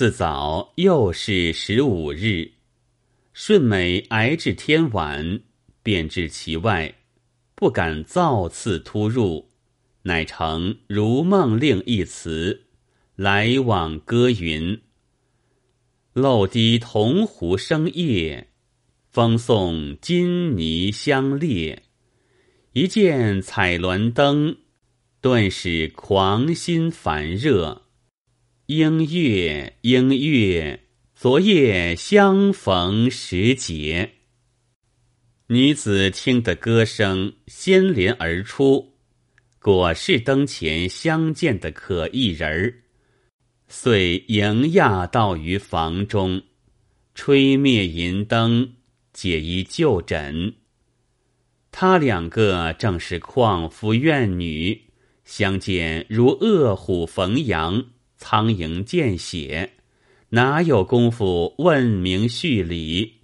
次早又是十五日，顺美挨至天晚，便至其外，不敢造次突入，乃成如梦令一词，来往歌云：漏滴铜壶生夜，风送金泥相列。一见彩鸾灯，顿使狂心烦热。莺乐莺乐，昨夜相逢时节。女子听得歌声，先连而出，果是灯前相见的可意人儿，遂迎亚到于房中，吹灭银灯，解衣就枕。他两个正是旷夫怨女，相见如恶虎逢羊。苍蝇见血，哪有功夫问名叙礼？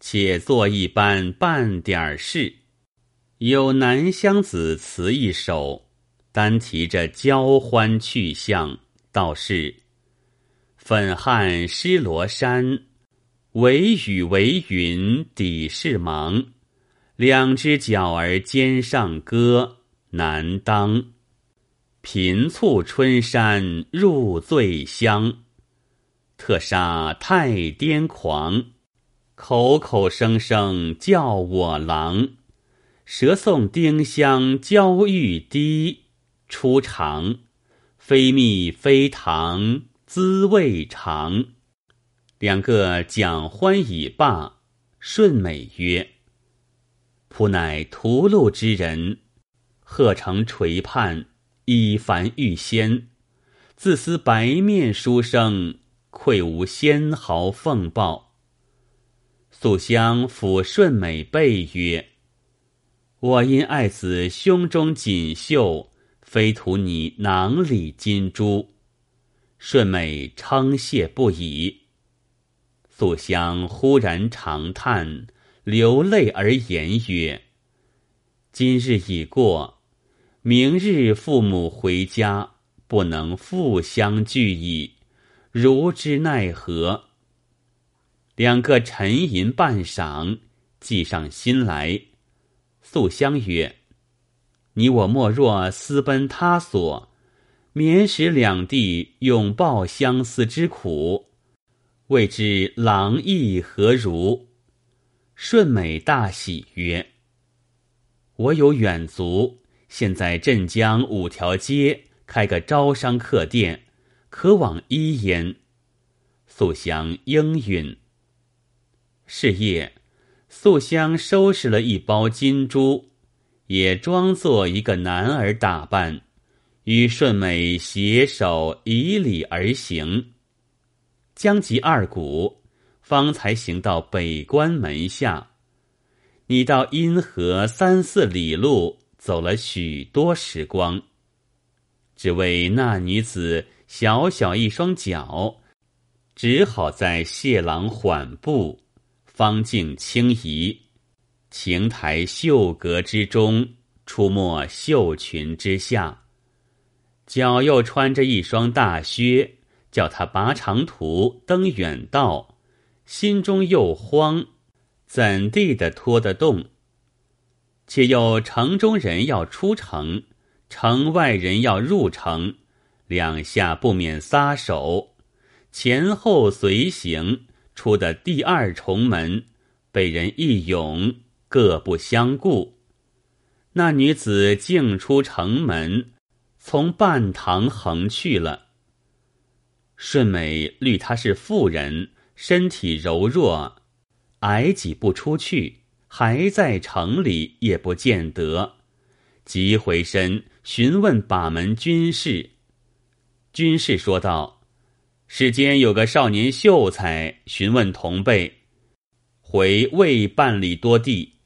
且做一般半点事。有南乡子词一首，单提着交欢去向，道是：粉汉湿罗衫，为雨为云底是忙。两只脚儿肩上搁，难当。频促春山入醉乡，特杀太癫狂，口口声声叫我郎。舌送丁香娇玉滴，初尝，非蜜非糖，滋味长。两个讲欢已罢，顺美曰：“仆乃屠戮之人，贺成垂盼。”以凡遇仙，自思白面书生，愧无仙毫奉报。素香抚顺美背曰：“我因爱子胸中锦绣，非图你囊里金珠。”顺美称谢不已。素香忽然长叹，流泪而言曰：“今日已过。”明日父母回家，不能复相聚矣，如之奈何？两个沉吟半晌，计上心来。素香曰：“你我莫若私奔他所，免使两地永抱相思之苦，未知郎意何如？”顺美大喜曰：“我有远足。”现在镇江五条街开个招商客店，可往一焉。素香应允。是夜，素香收拾了一包金珠，也装作一个男儿打扮，与顺美携手以礼而行。将及二鼓，方才行到北关门下。你到阴河三四里路。走了许多时光，只为那女子小小一双脚，只好在谢郎缓步，方径轻移，亭台绣阁之中，出没绣裙之下，脚又穿着一双大靴，叫他拔长途登远道，心中又慌，怎地的拖得动？且又城中人要出城，城外人要入城，两下不免撒手，前后随行，出的第二重门，被人一拥，各不相顾。那女子径出城门，从半堂横去了。顺美虑她是妇人，身体柔弱，矮几步出去。还在城里也不见得，即回身询问把门军士。军士说道：“世间有个少年秀才，询问同辈，回未半里多地。”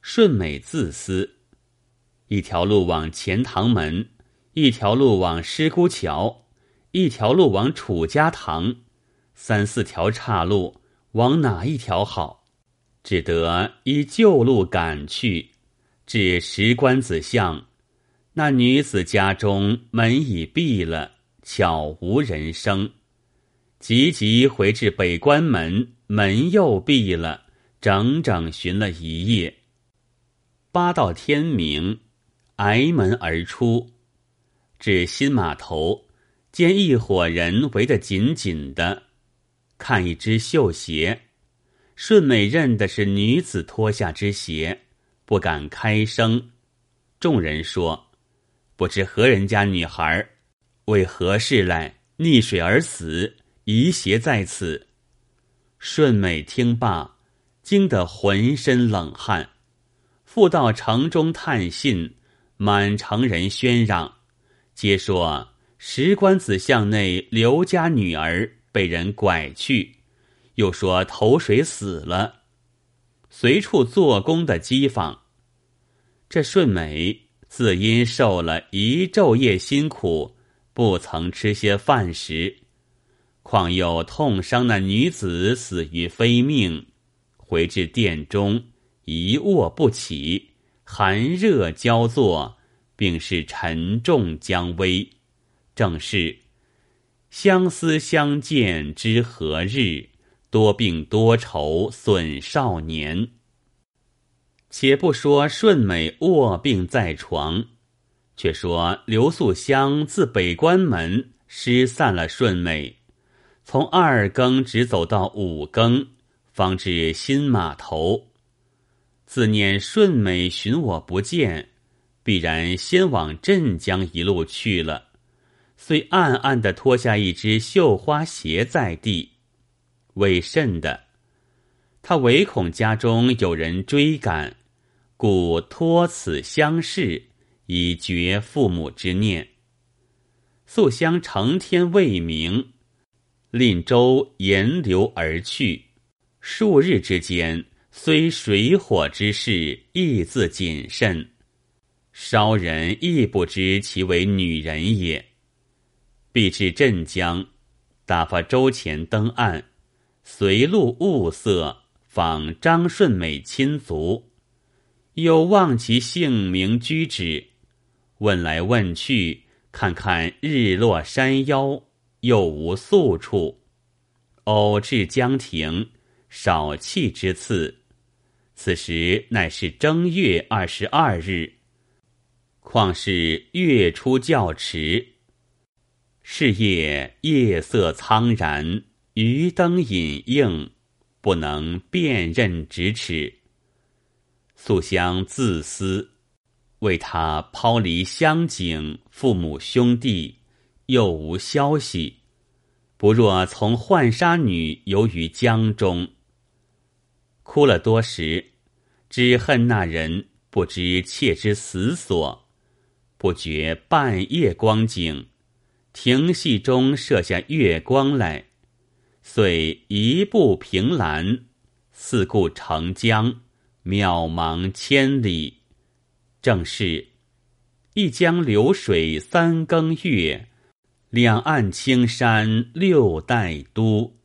顺美自私，一条路往钱塘门，一条路往师姑桥，一条路往楚家塘，三四条岔路，往哪一条好？只得依旧路赶去，至石关子巷，那女子家中门已闭了，悄无人声。急急回至北关门，门又闭了，整整寻了一夜。八到天明，挨门而出，至新码头，见一伙人围得紧紧的，看一只绣鞋，顺美认的是女子脱下之鞋，不敢开声。众人说：“不知何人家女孩，为何事来溺水而死？遗鞋在此。”顺美听罢，惊得浑身冷汗。复到城中探信，满城人喧嚷，皆说石官子巷内刘家女儿被人拐去，又说投水死了。随处做工的讥讽。这顺美。自因受了一昼夜辛苦，不曾吃些饭食，况又痛伤那女子死于非命，回至殿中一卧不起，寒热交作，并是沉重将危。正是相思相见知何日，多病多愁损少年。且不说顺美卧病在床，却说刘素香自北关门失散了顺美，从二更直走到五更，方至新码头。自念顺美寻我不见，必然先往镇江一路去了，遂暗暗的脱下一只绣花鞋在地。为甚的？他唯恐家中有人追赶。故托此相视，以绝父母之念。素香成天未明，令舟沿流而去。数日之间，虽水火之事，亦自谨慎。稍人亦不知其为女人也。必至镇江，打发周前登岸，随路物色，访张顺美亲族。又望其姓名居止，问来问去，看看日落山腰，又无宿处。偶至江亭，少气之次。此时乃是正月二十二日，况是月初较迟。是夜夜色苍然，余灯隐映，不能辨认咫尺。素香自私，为他抛离乡景，父母兄弟又无消息，不若从浣纱女游于江中。哭了多时，只恨那人不知妾之死所，不觉半夜光景，亭隙中射下月光来，遂一步凭栏，四顾长江。渺茫千里，正是一江流水三更月，两岸青山六代都。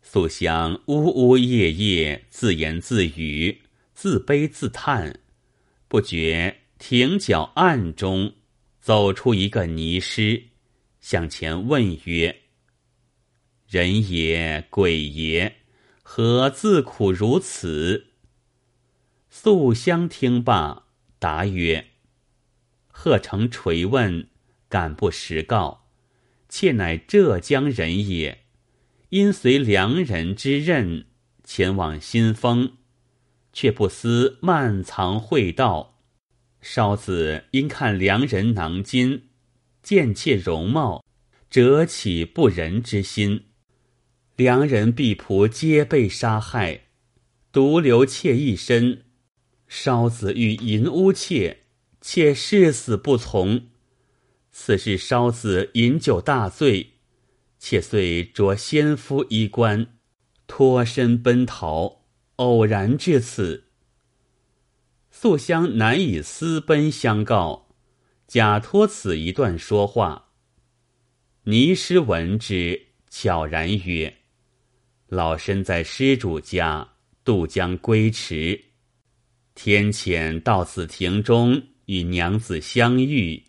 素香呜呜咽咽，自言自语，自悲自叹，不觉亭角暗中走出一个泥师，向前问曰：“人也，鬼也，何自苦如此？”素香听罢，答曰：“贺成垂问，敢不实告？妾乃浙江人也，因随良人之任前往新丰，却不思漫藏会道。少子因看良人囊金，见妾容貌，折起不仁之心。良人婢仆皆被杀害，独留妾一身。”烧子欲淫污妾，妾誓死不从。此事烧子饮酒大醉，妾遂着先夫衣冠，脱身奔逃，偶然至此。素香难以私奔相告，假托此一段说话。倪师闻之，悄然曰：“老身在施主家渡江归迟。”天遣到此亭中与娘子相遇，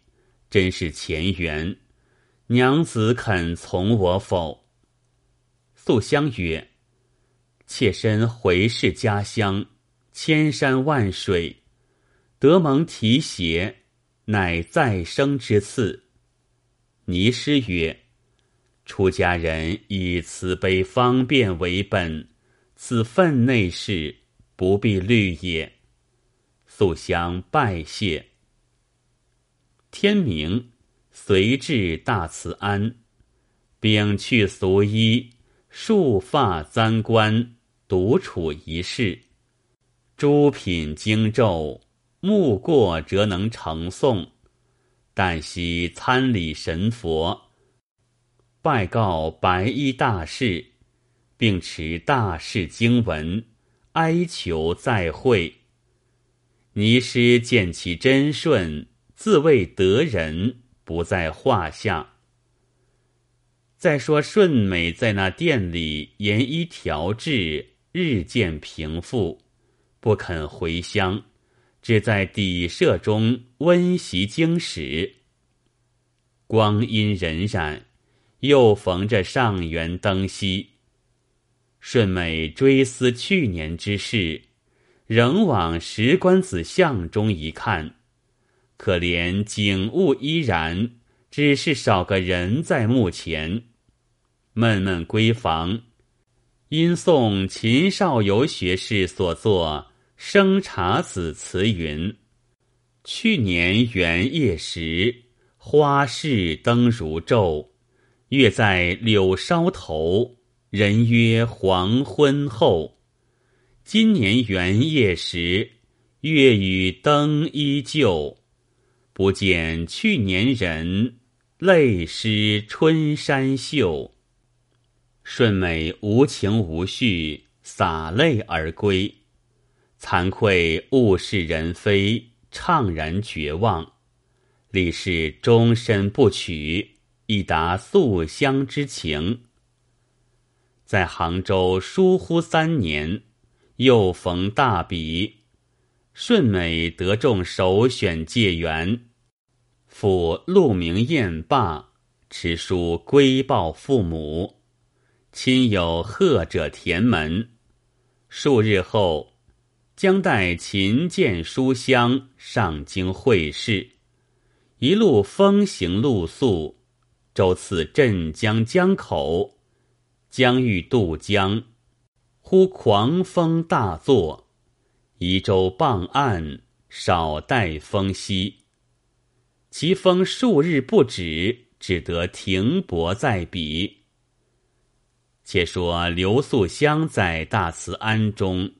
真是前缘。娘子肯从我否？素香曰：“妾身回视家乡，千山万水，得蒙提携，乃再生之赐。”尼师曰：“出家人以慈悲方便为本，此分内事，不必虑也。”素香拜谢。天明，随至大慈庵，秉去俗衣。束发簪冠，独处一室。诸品经咒，目过则能成诵。但惜参礼神佛，拜告白衣大士，并持大士经文，哀求再会。尼师见其真顺，自谓得人，不在话下。再说顺美在那店里研医调治，日渐平复，不肯回乡，只在底舍中温习经史。光阴荏苒，又逢着上元灯夕。顺美追思去年之事，仍往石官子像中一看，可怜景物依然，只是少个人在墓前。闷闷闺房，因诵秦少游学士所作《生查子》词云：“去年元夜时，花市灯如昼，月在柳梢头，人约黄昏后。今年元夜时，月与灯依旧，不见去年人，泪湿春衫袖。”顺美无情无绪，洒泪而归，惭愧物是人非，怅然绝望。立誓终身不娶，以达素香之情。在杭州疏忽三年，又逢大比，顺美得中首选解元，赴鹿鸣宴罢，持书归报父母。亲友贺者填门，数日后，将带琴剑书香上京会试，一路风行露宿，舟次镇江江口，将欲渡江，忽狂风大作，移舟傍岸，少带风息。其风数日不止，只得停泊在彼。且说刘素香在大慈庵中，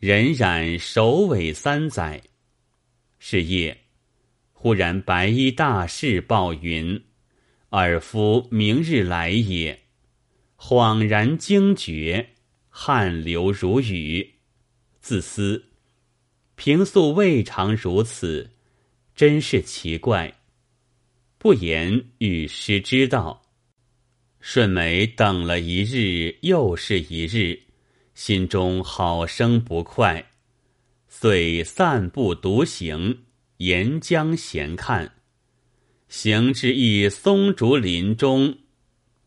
荏苒首尾三载。是夜，忽然白衣大士报云：“尔夫明日来也。”恍然惊觉，汗流如雨。自思：平素未尝如此，真是奇怪。不言，与师知道。顺美等了一日，又是一日，心中好生不快，遂散步独行，沿江闲看。行至一松竹林中，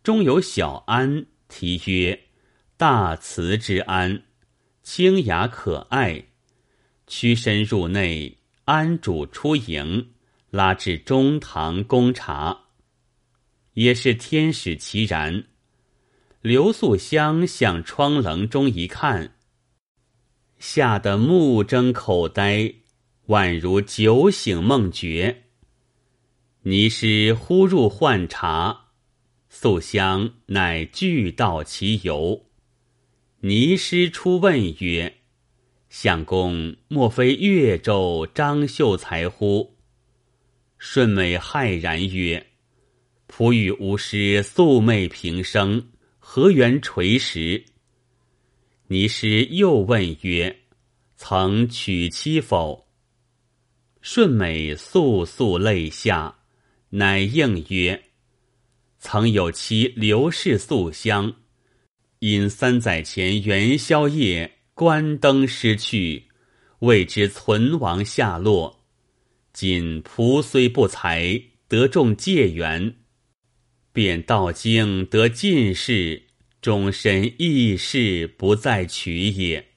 中有小庵，题曰“大慈之庵”，清雅可爱。屈身入内，庵主出迎，拉至中堂供茶。也是天使其然。刘素香向窗棱中一看，吓得目睁口呆，宛如酒醒梦觉。尼师忽入唤茶，素香乃俱道其由。尼师初问曰：“相公莫非越州张秀才乎？”顺美骇然曰。仆与吾师素昧平生，何缘垂石？尼师又问曰：“曾娶妻否？”顺美簌簌泪下，乃应曰：“曾有妻刘氏素香，因三载前元宵夜关灯失去，未知存亡下落。今仆虽不才，得中解元。”便道经得进士，终身义士不再娶也。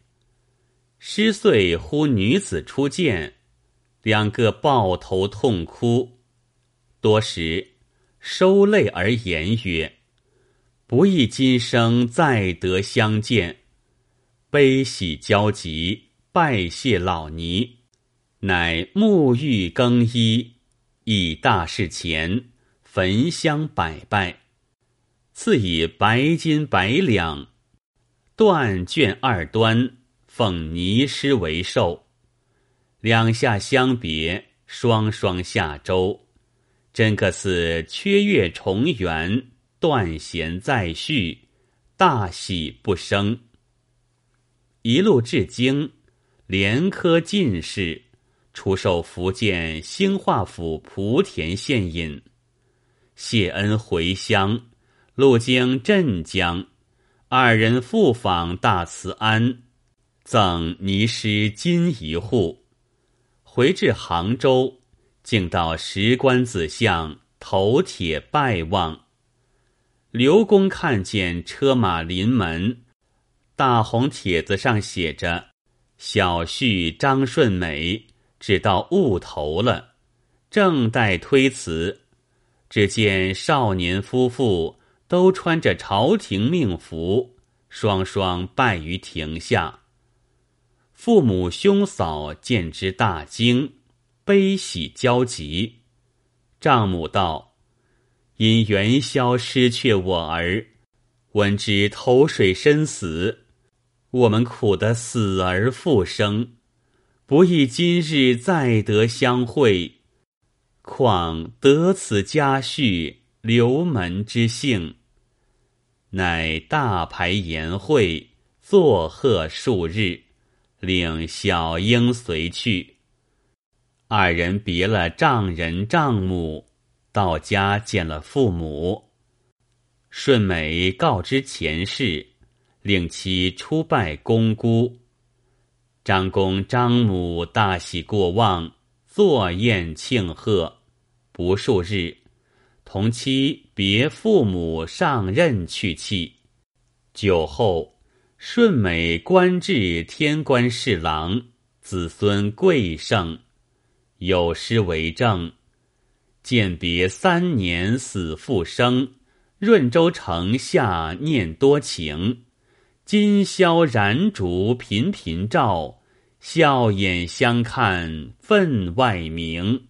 失遂呼女子出见，两个抱头痛哭，多时收泪而言曰：“不意今生再得相见，悲喜交集，拜谢老尼。”乃沐浴更衣，以大事前焚香百拜，赐以白金百两，断卷二端，奉尼师为寿。两下相别，双双下舟，真个似缺月重圆，断弦再续，大喜不生。一路至京，连科进士。出受福建兴化府莆田县尹，谢恩回乡，路经镇江，二人复访大慈庵，赠泥师金一户。回至杭州，竟到石棺子巷头帖拜望。刘公看见车马临门，大红帖子上写着：“小婿张顺美。”只到雾头了，正待推辞，只见少年夫妇都穿着朝廷命服，双双拜于庭下。父母兄嫂见之大惊，悲喜交集。丈母道：“因元宵失却我儿，闻之投水身死，我们苦得死而复生。”不意今日再得相会，况得此家婿刘门之幸，乃大排筵会，作贺数日，令小英随去。二人别了丈人丈母，到家见了父母。顺美告知前事，令其出拜公姑。张公张母大喜过望，坐宴庆贺。不数日，同妻别父母上任去气。酒后，顺美官至天官侍郎，子孙贵盛，有诗为证：“见别三年死复生，润州城下念多情。”今宵燃烛频频照，笑眼相看分外明。